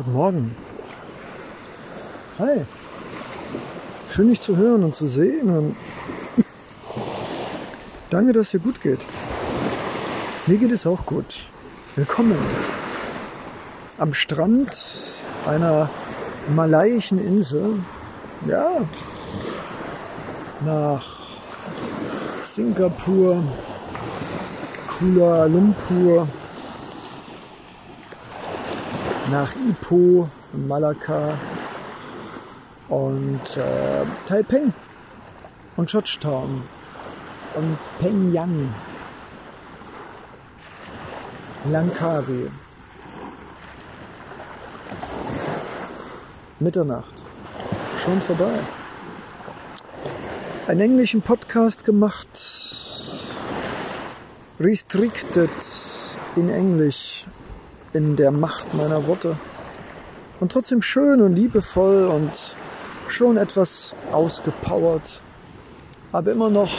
Guten Morgen. Hi. Schön dich zu hören und zu sehen und danke, dass es dir gut geht. Mir geht es auch gut. Willkommen am Strand einer malaiischen Insel. Ja, nach Singapur, Kuala Lumpur, nach Ipoh Malakka und äh, Taiping und Georgetown und Pengyang, Langkawi. Mitternacht. Schon vorbei. Einen englischen Podcast gemacht, restricted in Englisch in der Macht meiner Worte. Und trotzdem schön und liebevoll und schon etwas ausgepowert, aber immer noch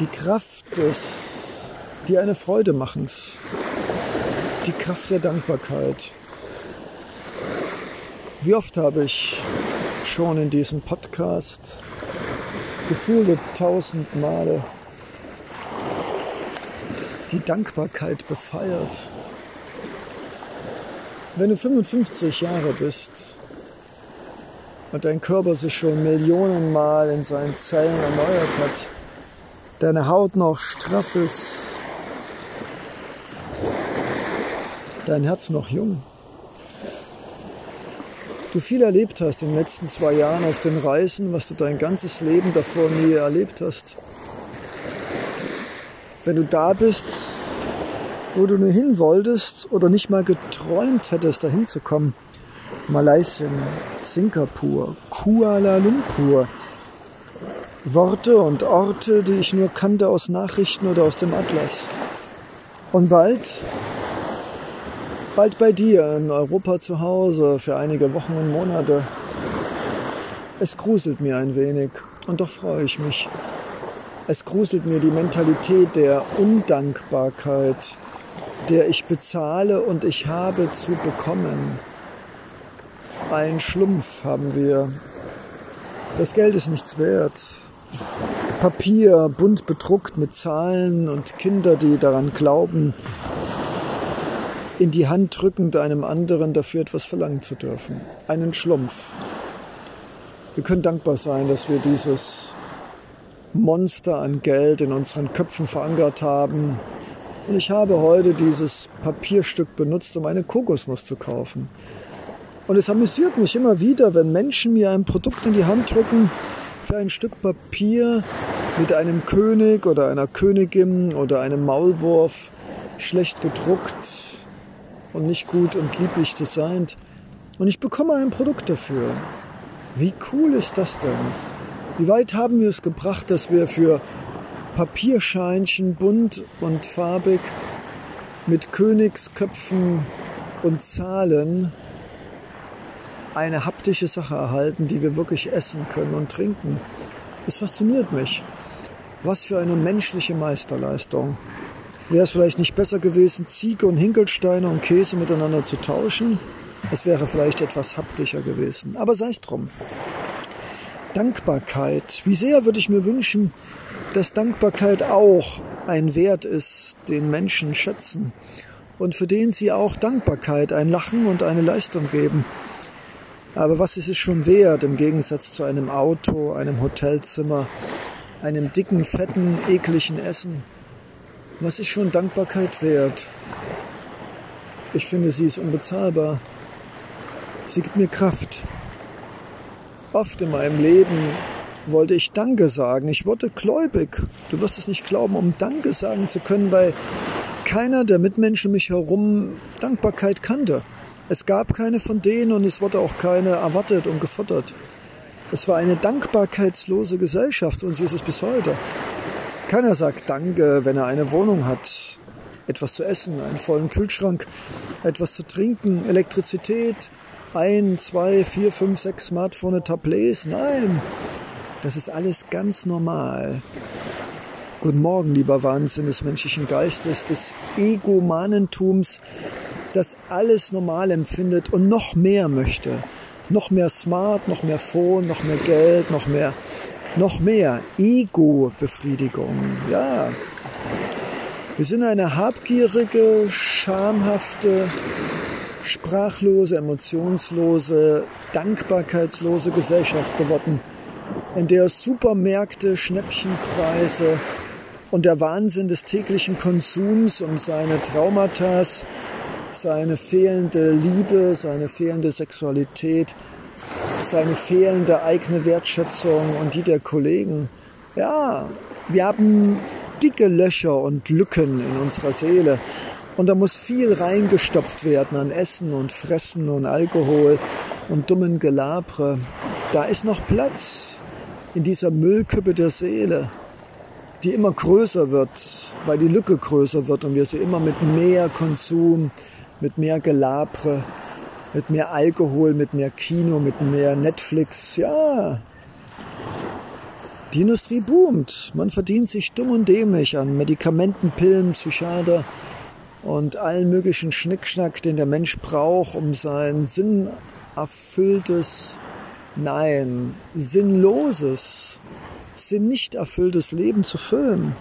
die Kraft des, die eine Freude machens, die Kraft der Dankbarkeit. Wie oft habe ich schon in diesem Podcast gefühlte tausend Male die Dankbarkeit befeiert. Wenn du 55 Jahre bist und dein Körper sich schon Millionen Mal in seinen Zellen erneuert hat, deine Haut noch straff ist, dein Herz noch jung, du viel erlebt hast in den letzten zwei Jahren auf den Reisen, was du dein ganzes Leben davor nie erlebt hast. Wenn du da bist, wo du nur hin wolltest oder nicht mal geträumt hättest, dahin zu kommen. Malaysia, Singapur, Kuala Lumpur. Worte und Orte, die ich nur kannte aus Nachrichten oder aus dem Atlas. Und bald, bald bei dir in Europa zu Hause für einige Wochen und Monate. Es gruselt mir ein wenig und doch freue ich mich. Es gruselt mir die Mentalität der Undankbarkeit, der ich bezahle und ich habe zu bekommen. Ein Schlumpf haben wir. Das Geld ist nichts wert. Papier, bunt bedruckt mit Zahlen und Kinder, die daran glauben, in die Hand drückend einem anderen dafür etwas verlangen zu dürfen. Einen Schlumpf. Wir können dankbar sein, dass wir dieses Monster an Geld in unseren Köpfen verankert haben, und ich habe heute dieses Papierstück benutzt, um eine Kokosnuss zu kaufen. Und es amüsiert mich immer wieder, wenn Menschen mir ein Produkt in die Hand drücken für ein Stück Papier mit einem König oder einer Königin oder einem Maulwurf, schlecht gedruckt und nicht gut und lieblich designt. Und ich bekomme ein Produkt dafür. Wie cool ist das denn? Wie weit haben wir es gebracht, dass wir für Papierscheinchen bunt und farbig mit Königsköpfen und Zahlen eine haptische Sache erhalten, die wir wirklich essen können und trinken. Es fasziniert mich. Was für eine menschliche Meisterleistung. Wäre es vielleicht nicht besser gewesen, Ziege und Hinkelsteine und Käse miteinander zu tauschen? Es wäre vielleicht etwas haptischer gewesen. Aber sei es drum. Dankbarkeit. Wie sehr würde ich mir wünschen, dass Dankbarkeit auch ein Wert ist, den Menschen schätzen und für den sie auch Dankbarkeit, ein Lachen und eine Leistung geben. Aber was ist es schon wert im Gegensatz zu einem Auto, einem Hotelzimmer, einem dicken, fetten, ekligen Essen? Was ist schon Dankbarkeit wert? Ich finde, sie ist unbezahlbar. Sie gibt mir Kraft. Oft in meinem Leben wollte ich Danke sagen. Ich wurde gläubig. Du wirst es nicht glauben, um Danke sagen zu können, weil keiner der Mitmenschen mich herum Dankbarkeit kannte. Es gab keine von denen und es wurde auch keine erwartet und gefordert. Es war eine dankbarkeitslose Gesellschaft und sie ist es bis heute. Keiner sagt Danke, wenn er eine Wohnung hat, etwas zu essen, einen vollen Kühlschrank, etwas zu trinken, Elektrizität, ein, zwei, vier, fünf, sechs Smartphone, Tablets. Nein, das ist alles ganz normal. Guten Morgen, lieber Wahnsinn des menschlichen Geistes, des Egomanentums, das alles normal empfindet und noch mehr möchte. Noch mehr Smart, noch mehr Phone, noch mehr Geld, noch mehr, noch mehr Ego-Befriedigung. Ja. Wir sind eine habgierige, schamhafte, sprachlose, emotionslose, dankbarkeitslose Gesellschaft geworden, in der Supermärkte, Schnäppchenpreise und der Wahnsinn des täglichen Konsums um seine Traumata, seine fehlende Liebe, seine fehlende Sexualität, seine fehlende eigene Wertschätzung und die der Kollegen. Ja, wir haben dicke Löcher und Lücken in unserer Seele. Und da muss viel reingestopft werden an Essen und Fressen und Alkohol und dummen Gelabre. Da ist noch Platz in dieser Müllkippe der Seele, die immer größer wird, weil die Lücke größer wird und wir sie immer mit mehr Konsum, mit mehr Gelabre, mit mehr Alkohol, mit mehr Kino, mit mehr Netflix, ja. Die Industrie boomt. Man verdient sich dumm und dämlich an Medikamenten, Pillen, Psychiater und allen möglichen Schnickschnack, den der Mensch braucht, um sein sinnerfülltes, nein, sinnloses, sinnnicht erfülltes Leben zu füllen.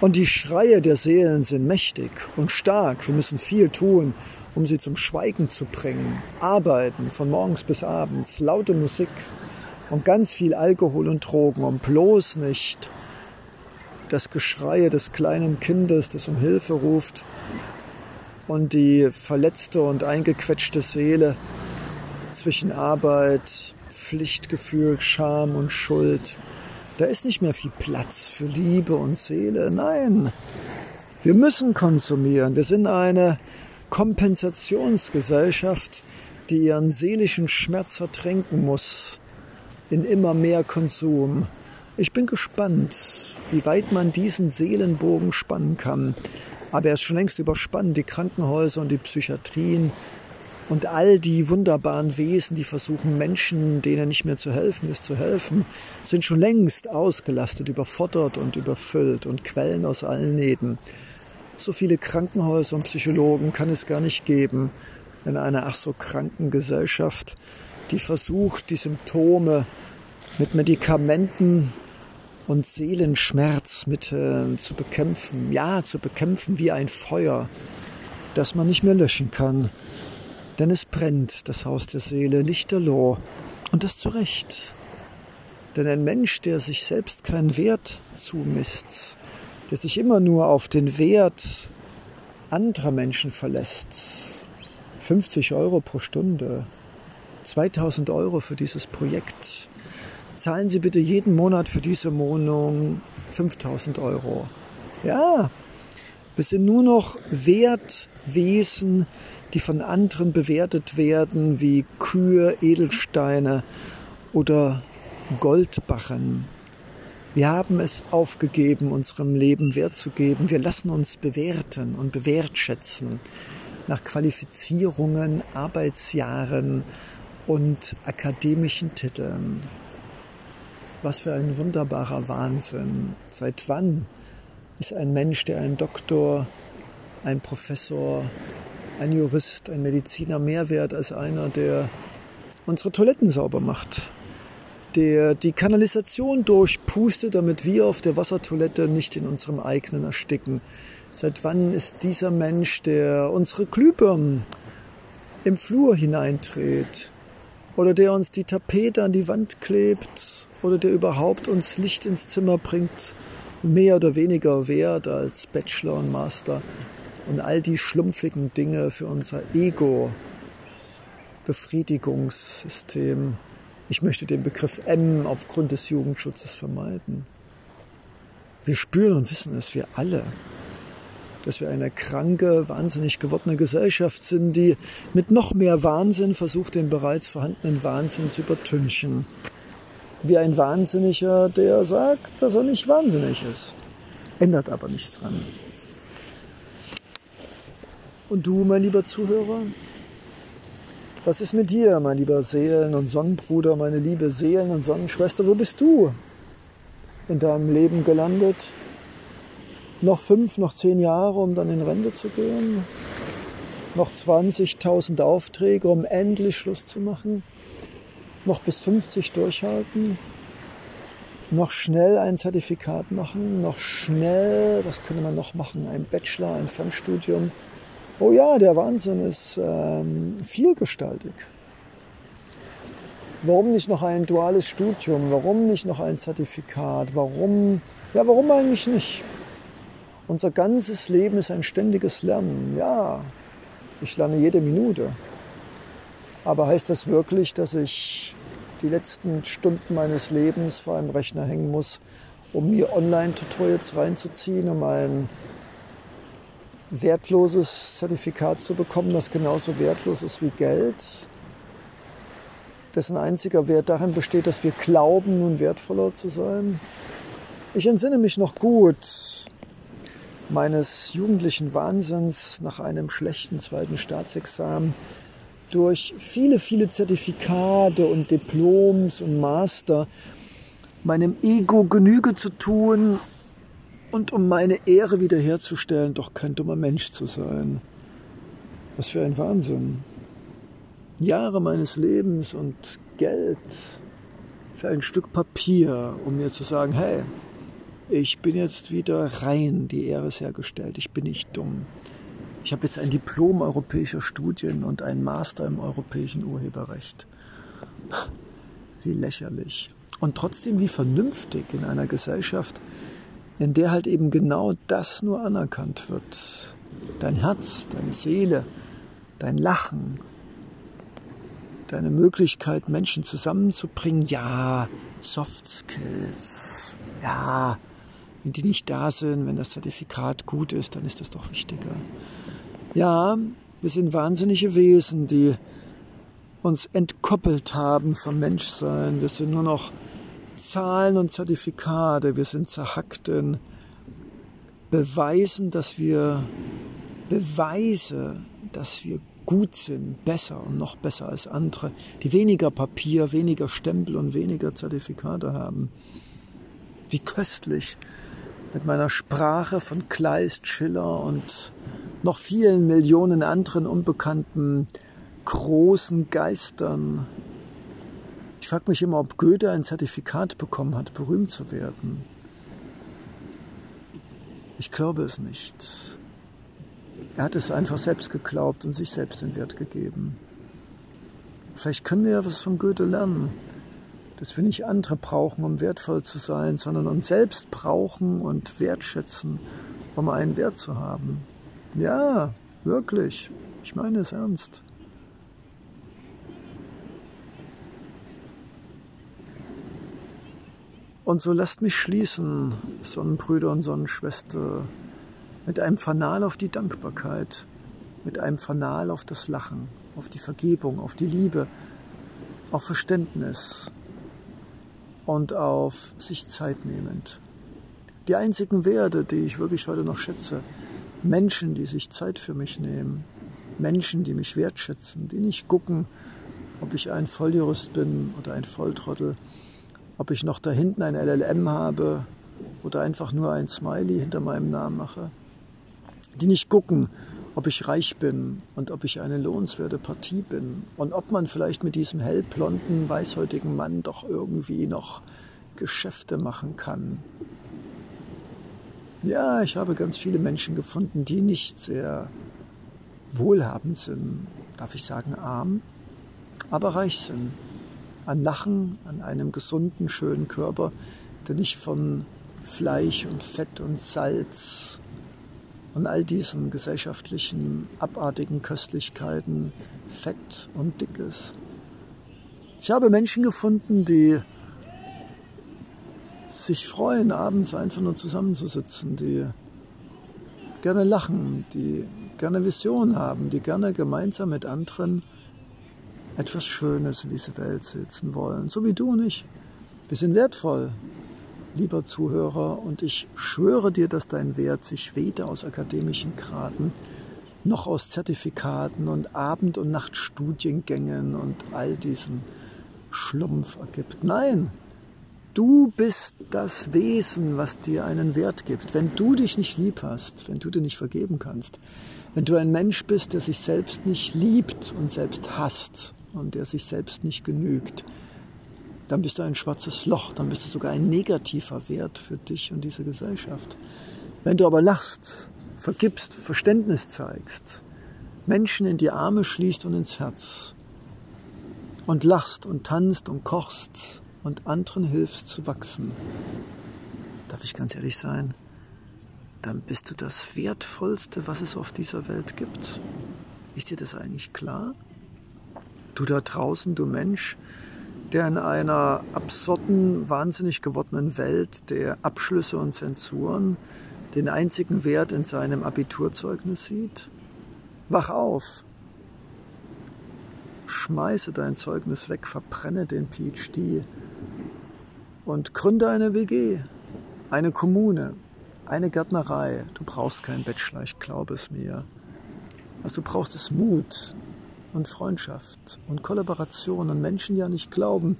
Und die Schreie der Seelen sind mächtig und stark. Wir müssen viel tun, um sie zum Schweigen zu bringen. Arbeiten von morgens bis abends, laute Musik und ganz viel Alkohol und Drogen, um bloß nicht das Geschrei des kleinen Kindes, das um Hilfe ruft, und die verletzte und eingequetschte Seele zwischen Arbeit, Pflichtgefühl, Scham und Schuld. Da ist nicht mehr viel Platz für Liebe und Seele. Nein, wir müssen konsumieren. Wir sind eine Kompensationsgesellschaft, die ihren seelischen Schmerz ertränken muss in immer mehr Konsum. Ich bin gespannt, wie weit man diesen Seelenbogen spannen kann. Aber er ist schon längst überspannt. Die Krankenhäuser und die Psychiatrien und all die wunderbaren Wesen, die versuchen, Menschen, denen nicht mehr zu helfen ist, zu helfen, sind schon längst ausgelastet, überfordert und überfüllt und quellen aus allen Nähten. So viele Krankenhäuser und Psychologen kann es gar nicht geben in einer ach so kranken Gesellschaft, die versucht, die Symptome mit Medikamenten und Seelenschmerzmitteln zu bekämpfen. Ja, zu bekämpfen wie ein Feuer, das man nicht mehr löschen kann. Denn es brennt, das Haus der Seele, lichterloh. Und das zu Recht. Denn ein Mensch, der sich selbst keinen Wert zumisst, der sich immer nur auf den Wert anderer Menschen verlässt, 50 Euro pro Stunde, 2000 Euro für dieses Projekt, zahlen Sie bitte jeden Monat für diese Wohnung 5000 Euro. Ja, wir sind nur noch Wertwesen, die von anderen bewertet werden wie Kühe, Edelsteine oder Goldbarren. Wir haben es aufgegeben, unserem Leben Wert zu geben. Wir lassen uns bewerten und bewertschätzen nach Qualifizierungen, Arbeitsjahren und akademischen Titeln. Was für ein wunderbarer Wahnsinn. Seit wann ist ein Mensch, der ein Doktor, ein Professor, ein Jurist, ein Mediziner mehr wert als einer, der unsere Toiletten sauber macht, der die Kanalisation durchpustet, damit wir auf der Wassertoilette nicht in unserem eigenen ersticken. Seit wann ist dieser Mensch, der unsere Glühbirnen im Flur hineindreht oder der uns die Tapete an die Wand klebt oder der überhaupt uns Licht ins Zimmer bringt, mehr oder weniger wert als Bachelor und Master und all die schlumpfigen Dinge für unser Ego, Befriedigungssystem. Ich möchte den Begriff M aufgrund des Jugendschutzes vermeiden. Wir spüren und wissen es, wir alle, dass wir eine kranke, wahnsinnig gewordene Gesellschaft sind, die mit noch mehr Wahnsinn versucht, den bereits vorhandenen Wahnsinn zu übertünchen. Wie ein Wahnsinniger, der sagt, dass er nicht wahnsinnig ist. Ändert aber nichts dran. Und du, mein lieber Zuhörer? Was ist mit dir, mein lieber Seelen- und Sonnenbruder, meine liebe Seelen- und Sonnenschwester? Wo bist du in deinem Leben gelandet? Noch fünf, noch zehn Jahre, um dann in Rente zu gehen? noch 20.000 Aufträge, um endlich Schluss zu machen, noch bis 50 durchhalten, noch schnell ein Zertifikat machen, noch schnell, was könnte man noch machen, ein Bachelor, ein Fernstudium. Oh ja, der Wahnsinn ist ähm, vielgestaltig. Warum nicht noch ein duales Studium? Warum nicht noch ein Zertifikat? Warum? Ja, warum eigentlich nicht? Unser ganzes Leben ist ein ständiges Lernen. Ja, ich lerne jede Minute. Aber heißt das wirklich, dass ich die letzten Stunden meines Lebens vor einem Rechner hängen muss, um mir Online-Tutorials reinzuziehen, um ein wertloses Zertifikat zu bekommen, das genauso wertlos ist wie Geld, dessen einziger Wert darin besteht, dass wir glauben, nun wertvoller zu sein. Ich entsinne mich noch gut meines jugendlichen Wahnsinns nach einem schlechten zweiten Staatsexamen durch viele, viele Zertifikate und Diploms und Master meinem Ego Genüge zu tun und um meine Ehre wiederherzustellen, doch kein dummer Mensch zu sein. Was für ein Wahnsinn. Jahre meines Lebens und Geld für ein Stück Papier, um mir zu sagen, hey, ich bin jetzt wieder rein, die Ehre ist hergestellt, ich bin nicht dumm. Ich habe jetzt ein Diplom europäischer Studien und einen Master im europäischen Urheberrecht. Wie lächerlich. Und trotzdem wie vernünftig in einer Gesellschaft, in der halt eben genau das nur anerkannt wird. Dein Herz, deine Seele, dein Lachen, deine Möglichkeit, Menschen zusammenzubringen. Ja, Soft Skills. Ja, wenn die nicht da sind, wenn das Zertifikat gut ist, dann ist das doch wichtiger. Ja, wir sind wahnsinnige Wesen, die uns entkoppelt haben vom Menschsein. Wir sind nur noch Zahlen und Zertifikate. Wir sind zerhackt in Beweisen, dass wir Beweise, dass wir gut sind, besser und noch besser als andere, die weniger Papier, weniger Stempel und weniger Zertifikate haben. Wie köstlich mit meiner Sprache von Kleist, Schiller und noch vielen Millionen anderen unbekannten großen Geistern. Ich frage mich immer, ob Goethe ein Zertifikat bekommen hat, berühmt zu werden. Ich glaube es nicht. Er hat es einfach selbst geglaubt und sich selbst den Wert gegeben. Vielleicht können wir ja was von Goethe lernen, dass wir nicht andere brauchen, um wertvoll zu sein, sondern uns selbst brauchen und wertschätzen, um einen Wert zu haben. Ja, wirklich. Ich meine es ernst. Und so lasst mich schließen, Sonnenbrüder und Sonnenschwester, mit einem Fanal auf die Dankbarkeit, mit einem Fanal auf das Lachen, auf die Vergebung, auf die Liebe, auf Verständnis und auf sich Zeit nehmend. Die einzigen Werte, die ich wirklich heute noch schätze, Menschen, die sich Zeit für mich nehmen, Menschen, die mich wertschätzen, die nicht gucken, ob ich ein Volljurist bin oder ein Volltrottel, ob ich noch da hinten ein LLM habe oder einfach nur ein Smiley hinter meinem Namen mache, die nicht gucken, ob ich reich bin und ob ich eine lohnenswerte Partie bin und ob man vielleicht mit diesem hellblonden, weißhäutigen Mann doch irgendwie noch Geschäfte machen kann ja, ich habe ganz viele Menschen gefunden, die nicht sehr wohlhabend sind, darf ich sagen arm, aber reich sind. An Lachen, an einem gesunden, schönen Körper, der nicht von Fleisch und Fett und Salz und all diesen gesellschaftlichen, abartigen Köstlichkeiten fett und dick ist. Ich habe Menschen gefunden, die sich freuen, abends einfach nur zusammenzusitzen, die gerne lachen, die gerne Visionen haben, die gerne gemeinsam mit anderen etwas Schönes in diese Welt setzen wollen, so wie du und ich. Wir sind wertvoll, lieber Zuhörer, und ich schwöre dir, dass dein Wert sich weder aus akademischen Graden noch aus Zertifikaten und Abend- und Nachtstudiengängen und all diesen Schlumpf ergibt. Nein, Du bist das Wesen, was dir einen Wert gibt. Wenn du dich nicht lieb hast, wenn du dir nicht vergeben kannst, wenn du ein Mensch bist, der sich selbst nicht liebt und selbst hasst und der sich selbst nicht genügt, dann bist du ein schwarzes Loch, dann bist du sogar ein negativer Wert für dich und diese Gesellschaft. Wenn du aber lachst, vergibst, Verständnis zeigst, Menschen in die Arme schließt und ins Herz und lachst und tanzt und kochst und anderen hilfst zu wachsen, darf ich ganz ehrlich sein, dann bist du das Wertvollste, was es auf dieser Welt gibt. Ist dir das eigentlich klar? Du da draußen, du Mensch, der in einer absurden, wahnsinnig gewordenen Welt der Abschlüsse und Zensuren den einzigen Wert in seinem Abiturzeugnis sieht? Wach auf! Schmeiße dein Zeugnis weg, verbrenne den PhD und gründe eine WG, eine Kommune, eine Gärtnerei. Du brauchst keinen Bachelor, ich glaube es mir. Was du brauchst, ist Mut und Freundschaft und Kollaboration und Menschen, die ja nicht glauben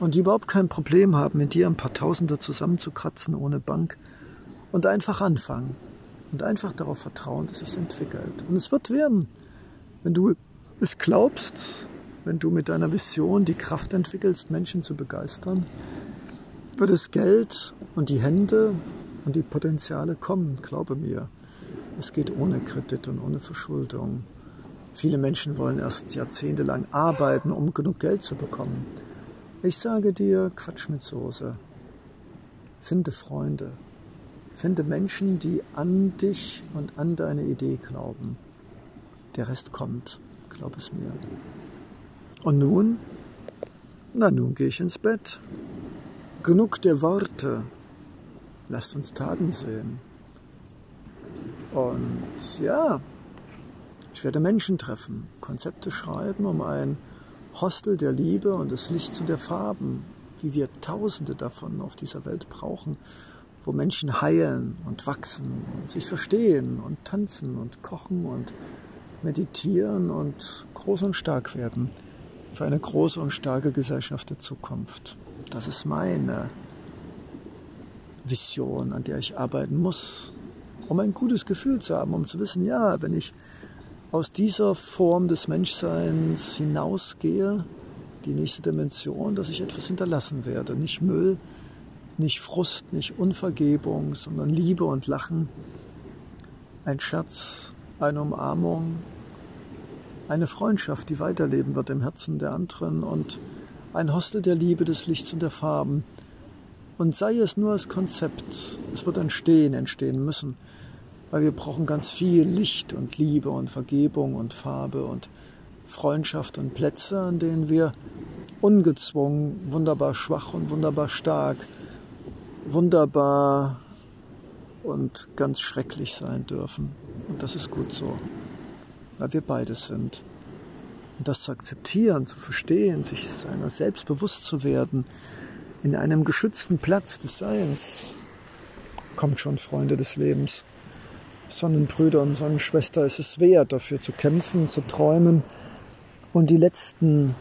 und die überhaupt kein Problem haben, mit dir ein paar Tausender zusammenzukratzen ohne Bank und einfach anfangen und einfach darauf vertrauen, dass es entwickelt. Und es wird werden, wenn du es glaubst wenn du mit deiner Vision die Kraft entwickelst, Menschen zu begeistern, wird das Geld und die Hände und die Potenziale kommen, glaube mir. Es geht ohne Kredit und ohne Verschuldung. Viele Menschen wollen erst jahrzehntelang arbeiten, um genug Geld zu bekommen. Ich sage dir, Quatsch mit Soße. Finde Freunde. Finde Menschen, die an dich und an deine Idee glauben. Der Rest kommt, glaub es mir. Und nun? Na, nun gehe ich ins Bett. Genug der Worte. Lasst uns Taten sehen. Und ja, ich werde Menschen treffen, Konzepte schreiben, um ein Hostel der Liebe und des Lichts und der Farben, wie wir Tausende davon auf dieser Welt brauchen, wo Menschen heilen und wachsen und sich verstehen und tanzen und kochen und meditieren und groß und stark werden für eine große und starke Gesellschaft der Zukunft. Das ist meine Vision, an der ich arbeiten muss, um ein gutes Gefühl zu haben, um zu wissen, ja, wenn ich aus dieser Form des Menschseins hinausgehe, die nächste Dimension, dass ich etwas hinterlassen werde. Nicht Müll, nicht Frust, nicht Unvergebung, sondern Liebe und Lachen, ein Scherz, eine Umarmung, eine Freundschaft, die weiterleben wird im Herzen der anderen und ein Hostel der Liebe, des Lichts und der Farben. Und sei es nur als Konzept, es wird entstehen, entstehen müssen, weil wir brauchen ganz viel Licht und Liebe und Vergebung und Farbe und Freundschaft und Plätze, an denen wir ungezwungen, wunderbar schwach und wunderbar stark, wunderbar und ganz schrecklich sein dürfen. Und das ist gut so weil wir beides sind. Und das zu akzeptieren, zu verstehen, sich seiner selbst bewusst zu werden, in einem geschützten Platz des Seins, kommt schon, Freunde des Lebens. Sonnenbrüder und Sonnenschwester, es ist wert, dafür zu kämpfen, zu träumen und die letzten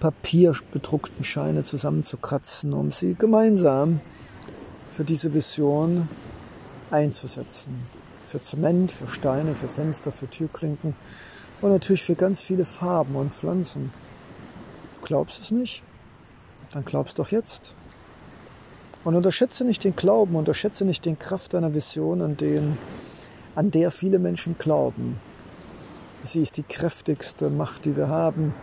papierbedruckten Scheine zusammenzukratzen, um sie gemeinsam für diese Vision einzusetzen für Zement, für Steine, für Fenster, für Türklinken und natürlich für ganz viele Farben und Pflanzen. Du glaubst es nicht? Dann glaubst doch jetzt. Und unterschätze nicht den Glauben, unterschätze nicht den Kraft deiner Vision, an, den, an der viele Menschen glauben. Sie ist die kräftigste Macht, die wir haben.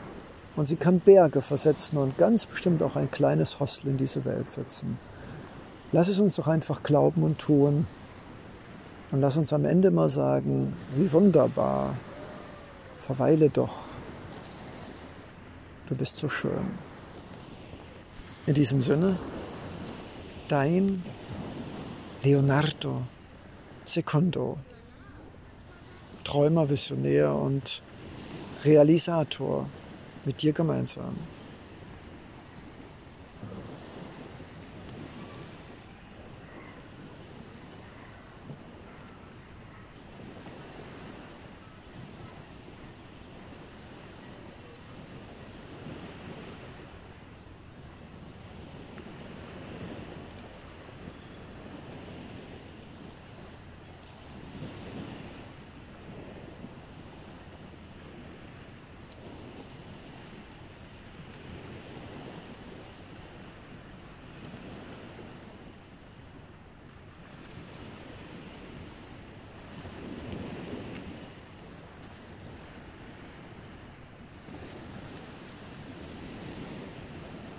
Und sie kann Berge versetzen und ganz bestimmt auch ein kleines Hostel in diese Welt setzen. Lass es uns doch einfach glauben und tun. Und lass uns am Ende mal sagen, wie wunderbar, verweile doch, du bist so schön. In diesem Sinne, dein Leonardo Secondo, Träumer, Visionär und Realisator mit dir gemeinsam.